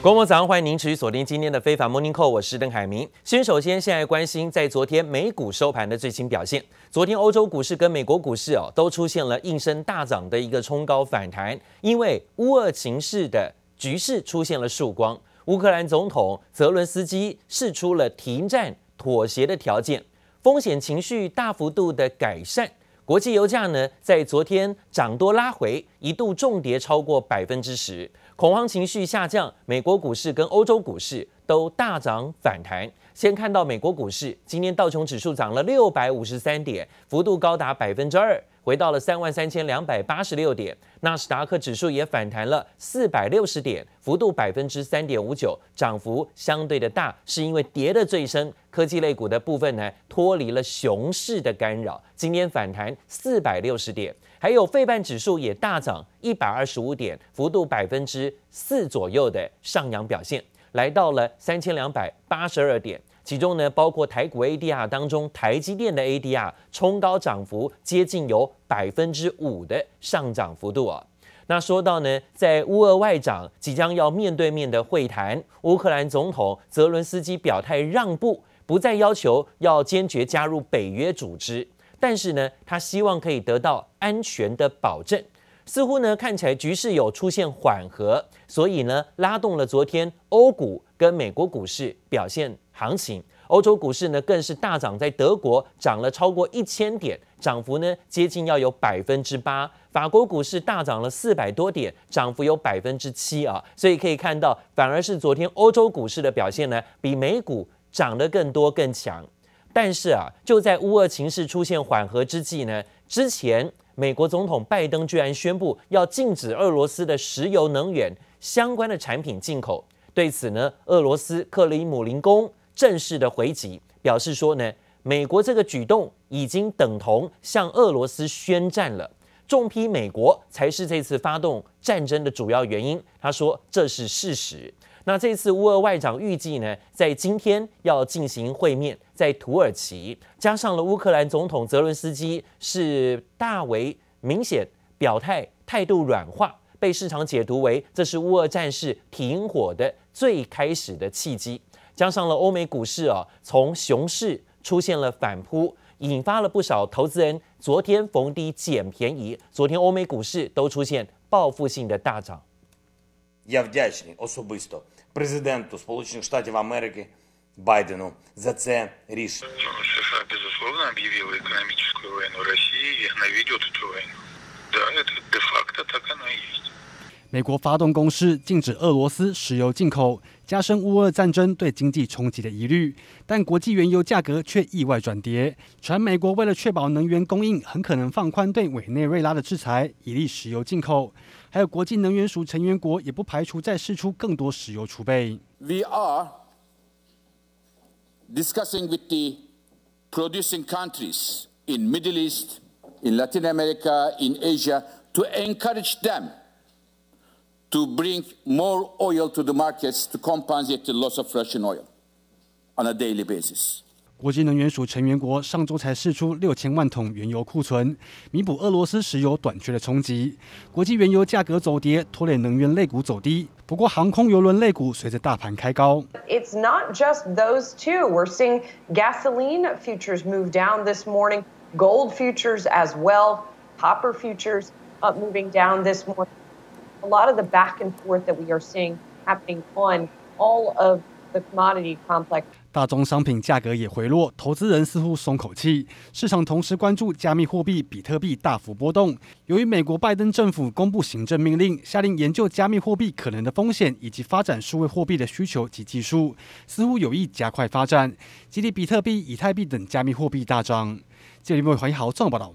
各位早上，欢迎您持续锁定今天的非凡 Morning Call，我是邓海明。先首先，现在关心在昨天美股收盘的最新表现。昨天欧洲股市跟美国股市哦，都出现了应声大涨的一个冲高反弹，因为乌俄情势的局势出现了曙光。乌克兰总统泽伦斯基释出了停战妥协的条件，风险情绪大幅度的改善。国际油价呢，在昨天涨多拉回，一度重跌超过百分之十。恐慌情绪下降，美国股市跟欧洲股市都大涨反弹。先看到美国股市，今天道琼指数涨了六百五十三点，幅度高达百分之二，回到了三万三千两百八十六点。纳斯达克指数也反弹了四百六十点，幅度百分之三点五九，涨幅相对的大，是因为跌得最深，科技类股的部分呢脱离了熊市的干扰，今天反弹四百六十点。还有费半指数也大涨一百二十五点，幅度百分之四左右的上扬表现，来到了三千两百八十二点。其中呢，包括台股 ADR 当中，台积电的 ADR 冲高涨幅接近有百分之五的上涨幅度啊。那说到呢，在乌俄外长即将要面对面的会谈，乌克兰总统泽伦斯基表态让步，不再要求要坚决加入北约组织。但是呢，他希望可以得到安全的保证。似乎呢，看起来局势有出现缓和，所以呢，拉动了昨天欧股跟美国股市表现行情。欧洲股市呢，更是大涨，在德国涨了超过一千点，涨幅呢接近要有百分之八。法国股市大涨了四百多点，涨幅有百分之七啊。所以可以看到，反而是昨天欧洲股市的表现呢，比美股涨得更多更强。但是啊，就在乌俄情势出现缓和之际呢，之前美国总统拜登居然宣布要禁止俄罗斯的石油能源相关的产品进口。对此呢，俄罗斯克里姆林宫正式的回击，表示说呢，美国这个举动已经等同向俄罗斯宣战了，重批美国才是这次发动战争的主要原因。他说这是事实。那这次乌俄外长预计呢，在今天要进行会面，在土耳其，加上了乌克兰总统泽伦斯基是大为明显表态，态度软化，被市场解读为这是乌俄战事停火的最开始的契机。加上了欧美股市啊，从熊市出现了反扑，引发了不少投资人昨天逢低捡便宜，昨天欧美股市都出现报复性的大涨。美国发动攻势，禁止俄罗斯石油进口，加深乌俄战争对经济冲击的疑虑。但国际原油价格却意外转跌，传美国为了确保能源供应，很可能放宽对委内瑞拉的制裁，以利石油进口。还有国际能源署成员国也不排除再释出更多石油储备。We are discussing with the producing countries in Middle East, in Latin America, in Asia, to encourage them to bring more oil to the markets to compensate the loss of Russian oil on a daily basis. 国际能源署成员国上周才释出六千万桶原油库存，弥补俄罗斯石油短缺的冲击。国际原油价格走跌，拖累能源类股走低。不过，航空邮轮类股随着大盘开高。It's not just those two. We're seeing gasoline futures move down this morning, gold futures as well, copper futures up moving down this morning. A lot of the back and forth that we are seeing happening on all of the commodity complex. 大宗商品价格也回落，投资人似乎松口气。市场同时关注加密货币比特币大幅波动。由于美国拜登政府公布行政命令，下令研究加密货币可能的风险以及发展数位货币的需求及技术，似乎有意加快发展，激励比特币、以太币等加密货币大涨。这里为黄一豪综合报道。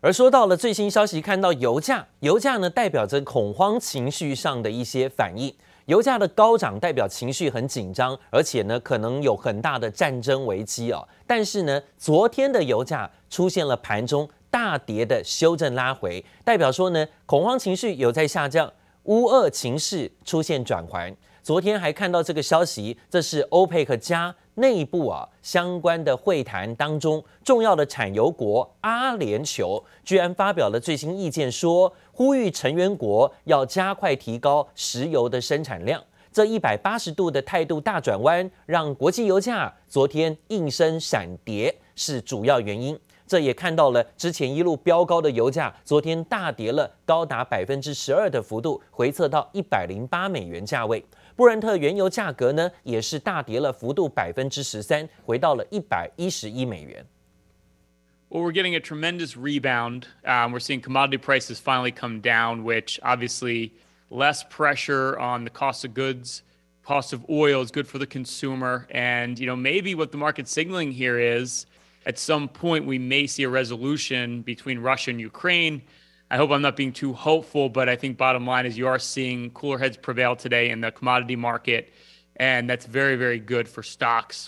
而说到了最新消息，看到油价，油价呢代表着恐慌情绪上的一些反应。油价的高涨代表情绪很紧张，而且呢可能有很大的战争危机啊。但是呢，昨天的油价出现了盘中大跌的修正拉回，代表说呢恐慌情绪有在下降，乌二情势出现转圜。昨天还看到这个消息，这是欧佩克加内部啊相关的会谈当中重要的产油国阿联酋居然发表了最新意见说，呼吁成员国要加快提高石油的生产量。这一百八十度的态度大转弯，让国际油价昨天应声闪跌，是主要原因。这也看到了之前一路飙高的油价，昨天大跌了高达百分之十二的幅度，回测到一百零八美元价位。布兰特原油价格呢，也是大跌了幅度百分之十三，回到了一百一十一美元。Well, we're getting a tremendous rebound. Um, we're seeing commodity prices finally come down, which obviously less pressure on the cost of goods. Cost of oil is good for the consumer. And, you know, maybe what the market's signaling here is at some point we may see a resolution between Russia and Ukraine. I hope I'm not being too hopeful, but I think bottom line is you are seeing cooler heads prevail today in the commodity market, and that's very, very good for stocks.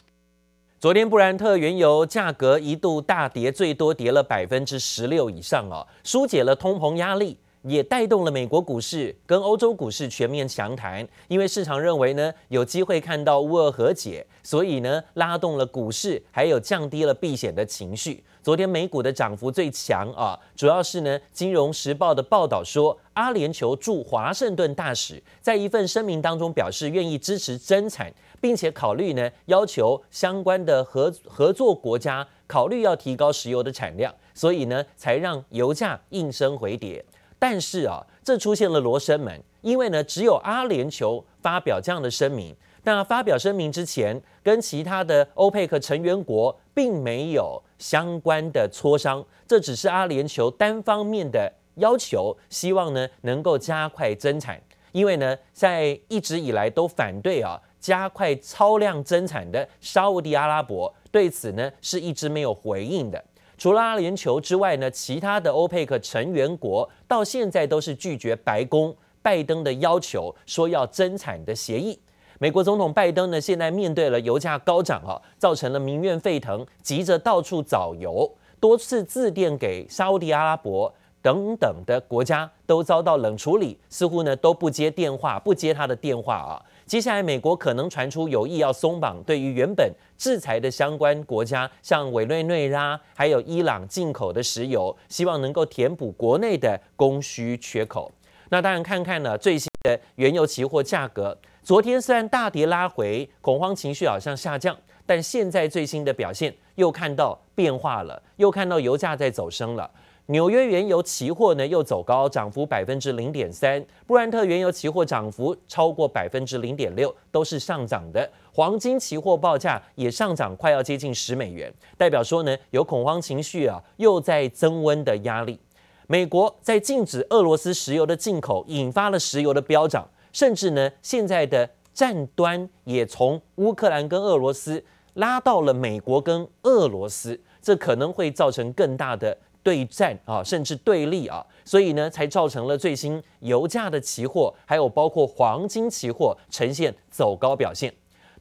昨天布兰特原油价格一度大跌，最多跌了百分之十六以上哦，疏解了通膨压力。 也带动了美国股市跟欧洲股市全面强弹，因为市场认为呢有机会看到乌俄和解，所以呢拉动了股市，还有降低了避险的情绪。昨天美股的涨幅最强啊，主要是呢《金融时报》的报道说，阿联酋驻华盛顿大使在一份声明当中表示愿意支持增产，并且考虑呢要求相关的合合作国家考虑要提高石油的产量，所以呢才让油价应声回跌。但是啊，这出现了罗生门，因为呢，只有阿联酋发表这样的声明。那发表声明之前，跟其他的欧佩克成员国并没有相关的磋商，这只是阿联酋单方面的要求，希望呢能够加快增产。因为呢，在一直以来都反对啊加快超量增产的沙乌地阿拉伯对此呢是一直没有回应的。除了阿联酋之外呢，其他的欧佩克成员国到现在都是拒绝白宫拜登的要求，说要增产的协议。美国总统拜登呢，现在面对了油价高涨啊，造成了民怨沸腾，急着到处找油，多次致电给沙乌地阿拉伯等等的国家，都遭到冷处理，似乎呢都不接电话，不接他的电话啊。接下来，美国可能传出有意要松绑对于原本制裁的相关国家，像委内瑞拉还有伊朗进口的石油，希望能够填补国内的供需缺口。那当然，看看呢最新的原油期货价格，昨天虽然大跌拉回，恐慌情绪好像下降，但现在最新的表现又看到变化了，又看到油价在走升了。纽约原油期货呢又走高，涨幅百分之零点三；布兰特原油期货涨幅超过百分之零点六，都是上涨的。黄金期货报价也上涨，快要接近十美元，代表说呢有恐慌情绪啊，又在增温的压力。美国在禁止俄罗斯石油的进口，引发了石油的飙涨，甚至呢现在的战端也从乌克兰跟俄罗斯拉到了美国跟俄罗斯，这可能会造成更大的。对战啊，甚至对立啊，所以呢，才造成了最新油价的期货，还有包括黄金期货呈现走高表现，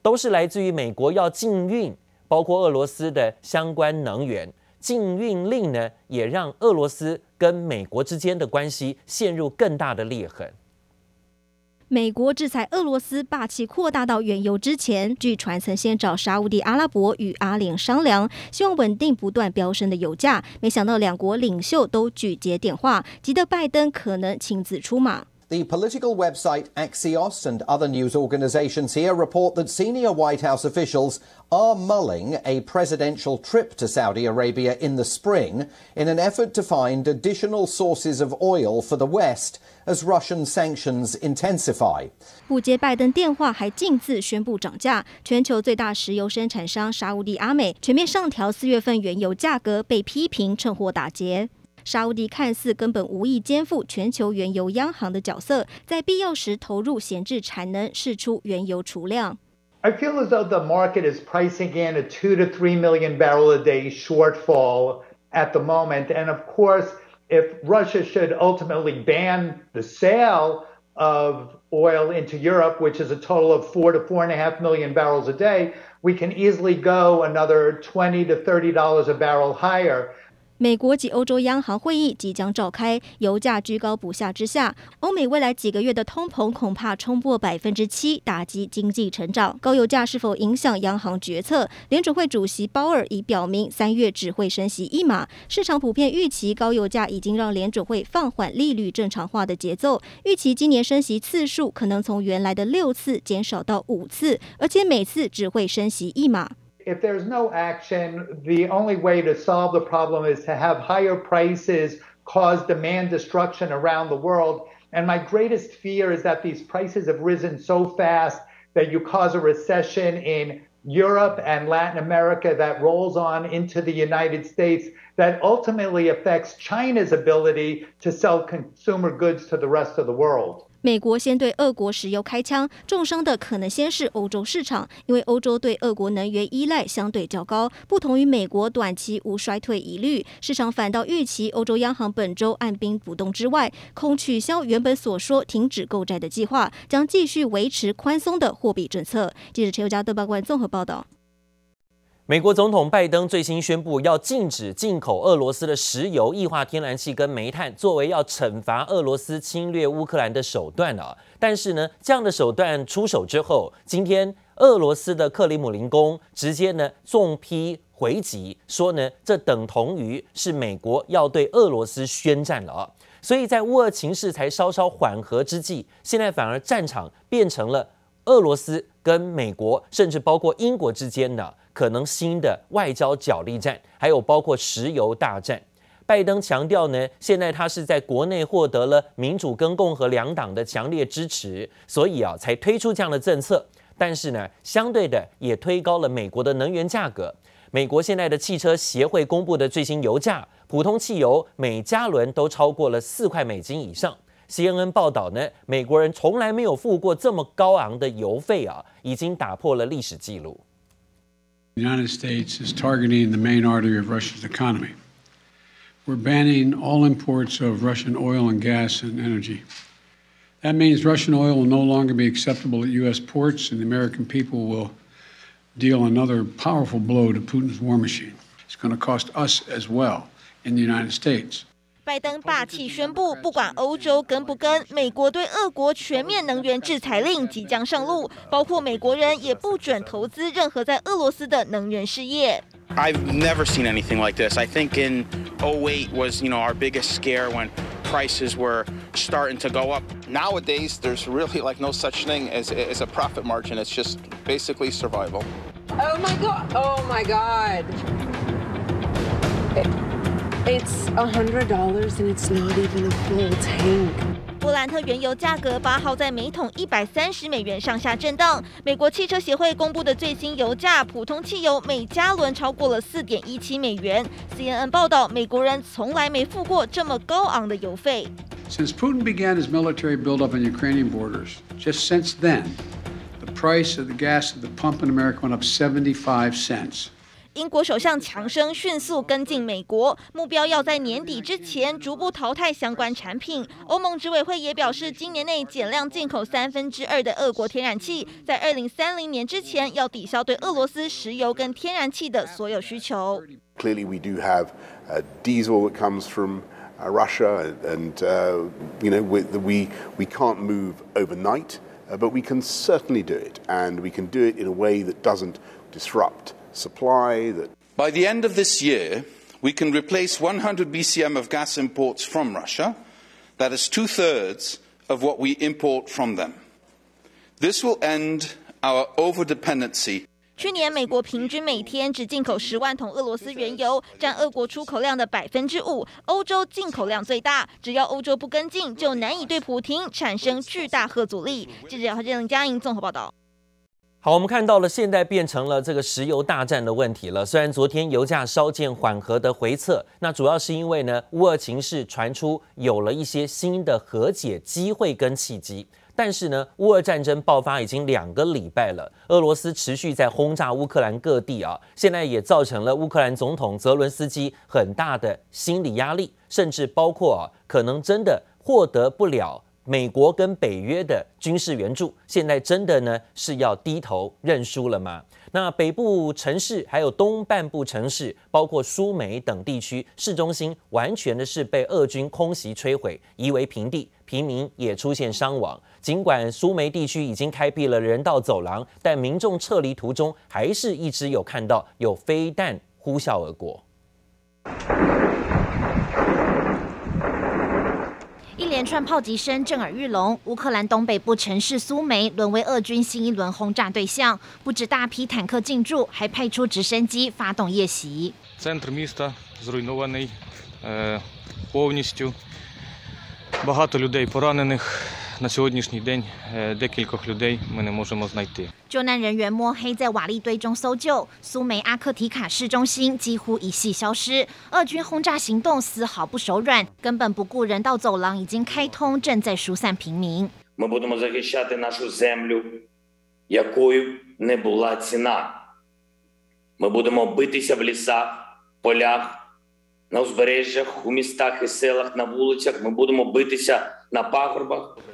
都是来自于美国要禁运，包括俄罗斯的相关能源禁运令呢，也让俄罗斯跟美国之间的关系陷入更大的裂痕。美国制裁俄罗斯霸气扩大到原油之前，据传曾先找沙乌地阿拉伯与阿联商量，希望稳定不断飙升的油价。没想到两国领袖都拒接电话，急得拜登可能亲自出马。The political website Axios and other news organizations here report that senior White House officials are mulling a presidential trip to Saudi Arabia in the spring in an effort to find additional sources of oil for the West as Russian sanctions intensify. 不接拜登电话，还径自宣布涨价。全球最大石油生产商沙乌地阿美全面上调四月份原油价格，被批评趁火打劫。 沙乌地看似根本无意肩负全球原油央行的角色，在必要时投入闲置产能，释出原油储量。I feel as though the market is pricing in a two to three million barrel a day shortfall at the moment. And of course, if Russia should ultimately ban the sale of oil into Europe, which is a total of four to four and a half million barrels a day, we can easily go another twenty to thirty dollars a barrel higher. 美国及欧洲央行会议即将召开，油价居高不下之下，欧美未来几个月的通膨恐怕冲破百分之七，打击经济成长。高油价是否影响央行决策？联准会主席鲍尔已表明，三月只会升息一码。市场普遍预期高油价已经让联准会放缓利率正常化的节奏，预期今年升息次数可能从原来的六次减少到五次，而且每次只会升息一码。If there's no action, the only way to solve the problem is to have higher prices cause demand destruction around the world. And my greatest fear is that these prices have risen so fast that you cause a recession in Europe and Latin America that rolls on into the United States that ultimately affects China's ability to sell consumer goods to the rest of the world. 美国先对俄国石油开枪，重伤的可能先是欧洲市场，因为欧洲对俄国能源依赖相对较高，不同于美国短期无衰退疑虑，市场反倒预期欧洲央行本周按兵不动之外，恐取消原本所说停止购债的计划，将继续维持宽松的货币政策。记者陈宥嘉、邓八官综合报道。美国总统拜登最新宣布，要禁止进口俄罗斯的石油、液化天然气跟煤炭，作为要惩罚俄罗斯侵略乌克兰的手段啊。但是呢，这样的手段出手之后，今天俄罗斯的克里姆林宫直接呢重批回击，说呢这等同于是美国要对俄罗斯宣战了啊。所以在乌俄情势才稍稍缓和之际，现在反而战场变成了俄罗斯跟美国，甚至包括英国之间的。可能新的外交角力战，还有包括石油大战。拜登强调呢，现在他是在国内获得了民主跟共和两党的强烈支持，所以啊才推出这样的政策。但是呢，相对的也推高了美国的能源价格。美国现在的汽车协会公布的最新油价，普通汽油每加仑都超过了四块美金以上。CNN 报道呢，美国人从来没有付过这么高昂的油费啊，已经打破了历史记录。The United States is targeting the main artery of Russia's economy. We're banning all imports of Russian oil and gas and energy. That means Russian oil will no longer be acceptable at U.S. ports, and the American people will deal another powerful blow to Putin's war machine. It's going to cost us as well in the United States. 拜登霸气宣布，不管欧洲跟不跟，美国对俄国全面能源制裁令即将上路，包括美国人也不准投资任何在俄罗斯的能源事业。I've never seen anything like this. I think in 08 was, you know, our biggest scare when prices were starting to go up. Nowadays, there's really like no such thing as, as a profit margin. It's just basically survival. Oh my god! Oh my god! It's a hundred dollars and it's not even a full tank. 布兰特原油价格八号在每桶一百三十美元上下震荡。美国汽车协会公布的最新油价，普通汽油每加仑超过了四点一七美元。CNN 报道，美国人从来没付过这么高昂的油费。Since Putin began his military buildup on Ukrainian borders, just since then, the price of the gas at the pump in America went up 75 cents. 英国首相强生迅速跟进美国，目标要在年底之前逐步淘汰相关产品。欧盟执委会也表示，今年内减量进口三分之二的俄国天然气，在二零三零年之前要抵消对俄罗斯石油跟天然气的所有需求。Clearly, we do have diesel that comes from Russia, and you know we we can't move overnight, but we can certainly do it, and we can do it in a way that doesn't disrupt. supply that by the end of this year we can replace 100 BCM of gas imports from Russia. That is two thirds of what we import from them. This will end our over dependency. 去年，美国平均每天只进口十万桶俄罗斯原油，占俄国出口量的百分之五。欧洲进口量最大，只要欧洲不跟进，就难以对普丁产生巨大核阻力。记者何建林、嘉莹综合报道。 好，我们看到了，现在变成了这个石油大战的问题了。虽然昨天油价稍见缓和的回测，那主要是因为呢，乌俄情势传出有了一些新的和解机会跟契机。但是呢，乌俄战争爆发已经两个礼拜了，俄罗斯持续在轰炸乌克兰各地啊，现在也造成了乌克兰总统泽伦斯基很大的心理压力，甚至包括啊，可能真的获得不了。美国跟北约的军事援助，现在真的呢是要低头认输了吗？那北部城市还有东半部城市，包括苏梅等地区市中心，完全的是被俄军空袭摧毁，夷为平地，平民也出现伤亡。尽管苏梅地区已经开辟了人道走廊，但民众撤离途中，还是一直有看到有飞弹呼啸而过。连串炮击声震耳欲聋，乌克兰东北部城市苏梅沦为俄军新一轮轰炸对象，不止大批坦克进驻，还派出直升机发动夜袭。救难人员摸黑在瓦礫堆中搜救，苏梅阿克提卡市中心几乎一夕消失。俄军轰炸行动丝毫不手软，根本不顾人道走廊已经开通，正在疏散平民。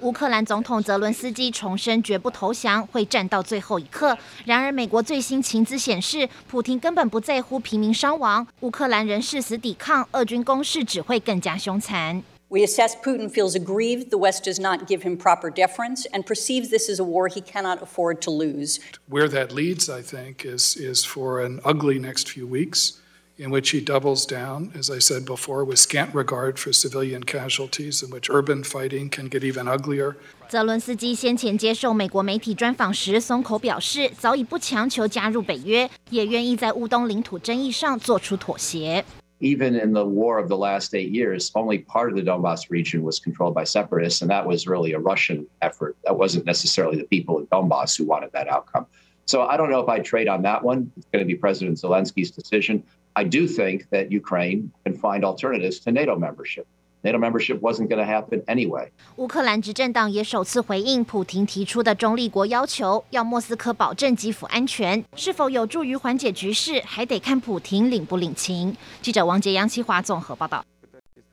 乌克兰总统泽伦斯基重申绝不投降，会战到最后一刻。然而，美国最新情资显示，普京根本不在乎平民伤亡，乌克兰人誓死抵抗，俄军攻势只会更加凶残。We assess Putin feels aggrieved the West does not give him proper deference and perceives this is a war he cannot afford to lose. Where that leads, I think, is, is for an ugly next few weeks. in which he doubles down, as I said before, with scant regard for civilian casualties, in which urban fighting can get even uglier. 泽伦斯基先前接受美国媒体专访时松口表示，早已不强求加入北约，也愿意在乌东领土争议上做出妥协。Even in the war of the last eight years, only part of the Donbass region was controlled by separatists, and that was really a Russian effort. That wasn't necessarily the people of Donbass who wanted that outcome. So I don't know if I'd trade on that one. It's going to be President Zelensky's decision. I do think that Ukraine can find alternatives to NATO membership. NATO membership wasn't going to happen anyway. 乌克兰执政党也首次回应普廷提出的中立国要求，要莫斯科保证基辅安全，是否有助于缓解局势，还得看普廷领不领情。记者王杰、杨启华综合报道。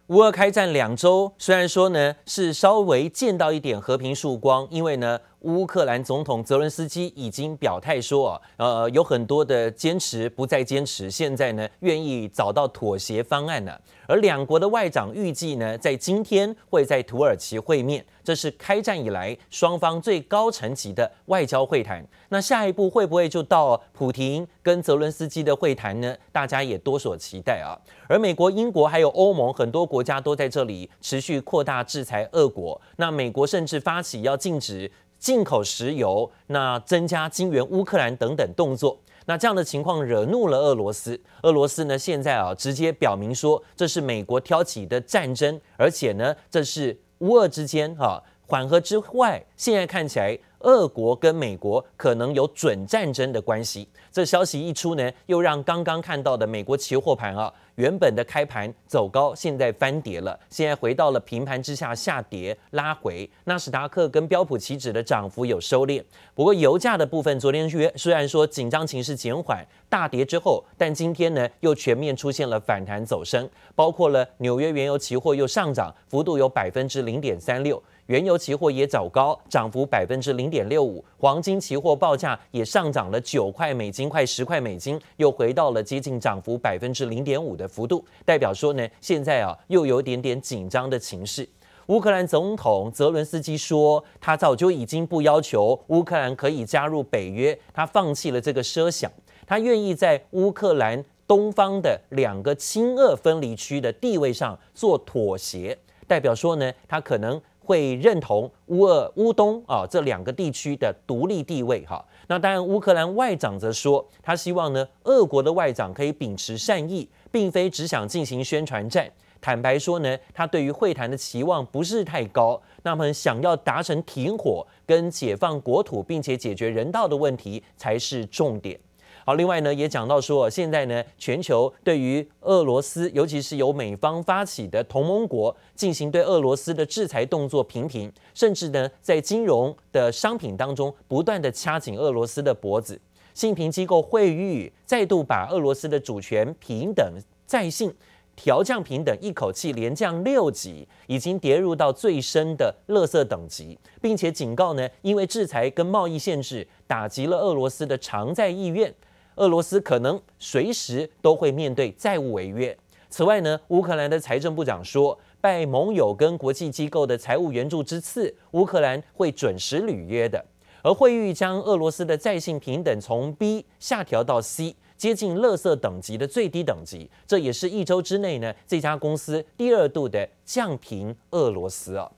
乌俄开战两周，虽然说呢是稍微见到一点和平曙光，因为呢。乌克兰总统泽伦斯基已经表态说，呃，有很多的坚持不再坚持，现在呢愿意找到妥协方案了。而两国的外长预计呢，在今天会在土耳其会面，这是开战以来双方最高层级的外交会谈。那下一步会不会就到普廷跟泽伦斯基的会谈呢？大家也多所期待啊。而美国、英国还有欧盟很多国家都在这里持续扩大制裁俄国。那美国甚至发起要禁止。进口石油，那增加金援乌克兰等等动作，那这样的情况惹怒了俄罗斯。俄罗斯呢，现在啊直接表明说，这是美国挑起的战争，而且呢，这是乌俄之间哈缓和之外，现在看起来，俄国跟美国可能有准战争的关系。这消息一出呢，又让刚刚看到的美国期货盘啊。原本的开盘走高，现在翻跌了，现在回到了平盘之下下跌拉回。纳斯达克跟标普期指的涨幅有收敛，不过油价的部分，昨天约虽然说紧张情势减缓，大跌之后，但今天呢又全面出现了反弹走升，包括了纽约原油期货又上涨，幅度有百分之零点三六。原油期货也走高，涨幅百分之零点六五。黄金期货报价也上涨了九块美金，快十块美金，又回到了接近涨幅百分之零点五的幅度，代表说呢，现在啊又有点点紧张的情势。乌克兰总统泽伦斯基说，他早就已经不要求乌克兰可以加入北约，他放弃了这个设想，他愿意在乌克兰东方的两个亲俄分离区的地位上做妥协，代表说呢，他可能。会认同乌俄乌东啊这两个地区的独立地位哈，那当然乌克兰外长则说，他希望呢俄国的外长可以秉持善意，并非只想进行宣传战。坦白说呢，他对于会谈的期望不是太高，那么想要达成停火跟解放国土，并且解决人道的问题才是重点。好，另外呢，也讲到说，现在呢，全球对于俄罗斯，尤其是由美方发起的同盟国进行对俄罗斯的制裁动作频频，甚至呢，在金融的商品当中不断的掐紧俄罗斯的脖子。信评机构惠誉再度把俄罗斯的主权、平等、在信调降平等一口气连降六级，已经跌入到最深的垃圾等级，并且警告呢，因为制裁跟贸易限制打击了俄罗斯的偿债意愿，俄罗斯可能随时都会面对债务违约。此外呢，乌克兰的财政部长说，拜盟友跟国际机构的财务援助之赐，乌克兰会准时履约的。而惠誉将俄罗斯的债信平等从 B 下调到 C。接近垃圾等级的最低等级，这也是一周之内呢这家公司第二度的降评俄罗斯啊。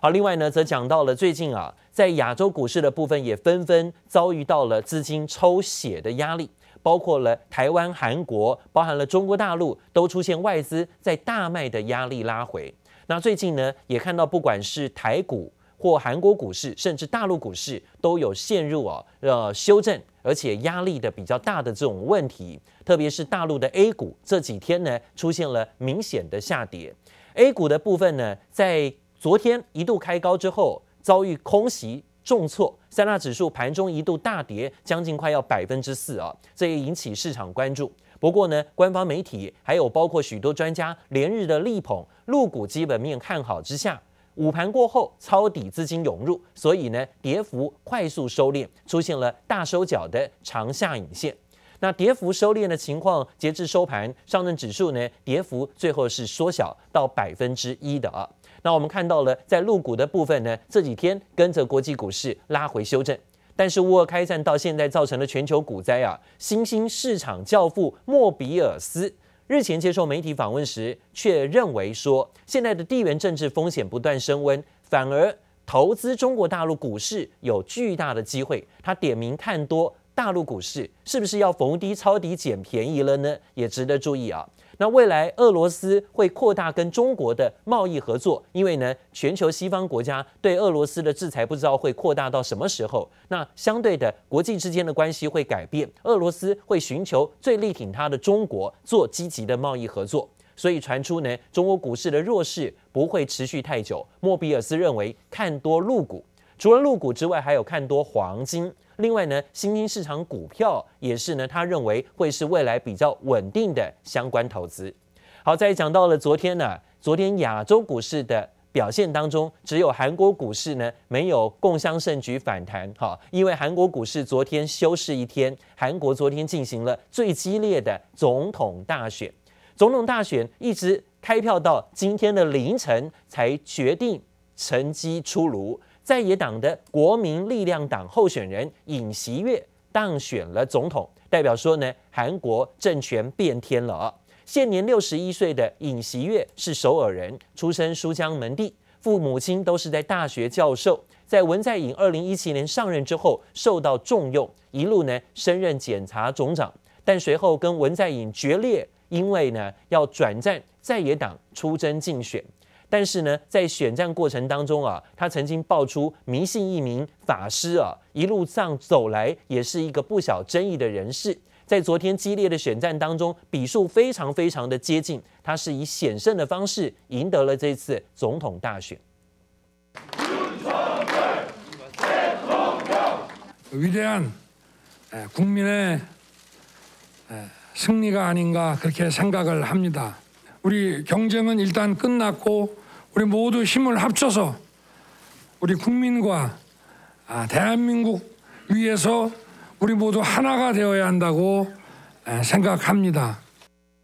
好，另外呢则讲到了最近啊，在亚洲股市的部分也纷纷遭遇到了资金抽血的压力，包括了台湾、韩国，包含了中国大陆，都出现外资在大卖的压力拉回。那最近呢也看到，不管是台股或韩国股市，甚至大陆股市，都有陷入啊呃修正。而且压力的比较大的这种问题，特别是大陆的 A 股这几天呢出现了明显的下跌。A 股的部分呢，在昨天一度开高之后，遭遇空袭重挫，三大指数盘中一度大跌将近快要百分之四啊，这也引起市场关注。不过呢，官方媒体还有包括许多专家连日的力捧陆股基本面看好之下。午盘过后，抄底资金涌入，所以呢，跌幅快速收敛，出现了大收脚的长下影线。那跌幅收敛的情况，截至收盘，上证指数呢，跌幅最后是缩小到百分之一的啊。那我们看到了，在陆股的部分呢，这几天跟着国际股市拉回修正，但是乌俄开战到现在造成了全球股灾啊，新兴市场教父莫比尔斯。日前接受媒体访问时，却认为说，现在的地缘政治风险不断升温，反而投资中国大陆股市有巨大的机会。他点名看多大陆股市，是不是要逢低抄底捡便宜了呢？也值得注意啊。那未来俄罗斯会扩大跟中国的贸易合作，因为呢，全球西方国家对俄罗斯的制裁不知道会扩大到什么时候。那相对的，国际之间的关系会改变，俄罗斯会寻求最力挺他的中国做积极的贸易合作。所以传出呢，中国股市的弱势不会持续太久。莫比尔斯认为看多陆股，除了入股之外，还有看多黄金。另外呢，新兴市场股票也是呢，他认为会是未来比较稳定的相关投资。好，再讲到了昨天呢，昨天亚洲股市的表现当中，只有韩国股市呢没有共襄盛举反弹。哈，因为韩国股市昨天休市一天，韩国昨天进行了最激烈的总统大选，总统大选一直开票到今天的凌晨才决定成绩出炉。在野党的国民力量党候选人尹锡悦当选了总统，代表说呢，韩国政权变天了！现年六十一岁的尹锡悦是首尔人，出身书香门第，父母亲都是在大学教授。在文在寅二零一七年上任之后，受到重用，一路呢升任检察总长，但随后跟文在寅决裂，因为呢要转战在野党出征竞选。但是呢，在选战过程当中啊，他曾经爆出迷信一名法师啊，一路上走来也是一个不小争议的人士。在昨天激烈的选战当中，比数非常非常的接近，他是以险胜的方式赢得了这次总统大选。伟大的国民的胜利가아닌가그렇게생각을합니다 우리경쟁은일단끝났고 우리 모두 힘을 합쳐서 우리 국민과 아, 대한민국 위해서 우리 모두 하나가 되어야 한다고 생각합니다.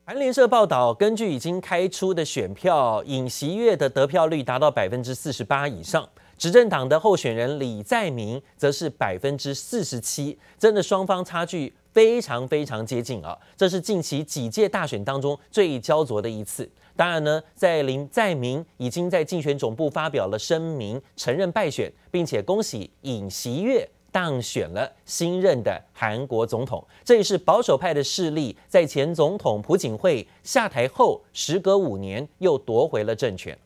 韩联社报道，根据已经开出的选票，尹锡悦的得票率达到百分之四十八以上，执政党的候选人李在明则是百分之四十七，真的双方差距非常非常接近啊！这是近期几届大选当中最焦灼的一次。 当然呢，在林在明已经在竞选总部发表了声明，承认败选，并且恭喜尹锡悦当选了新任的韩国总统。这也是保守派的势力在前总统朴槿惠下台后，时隔五年又夺回了政权。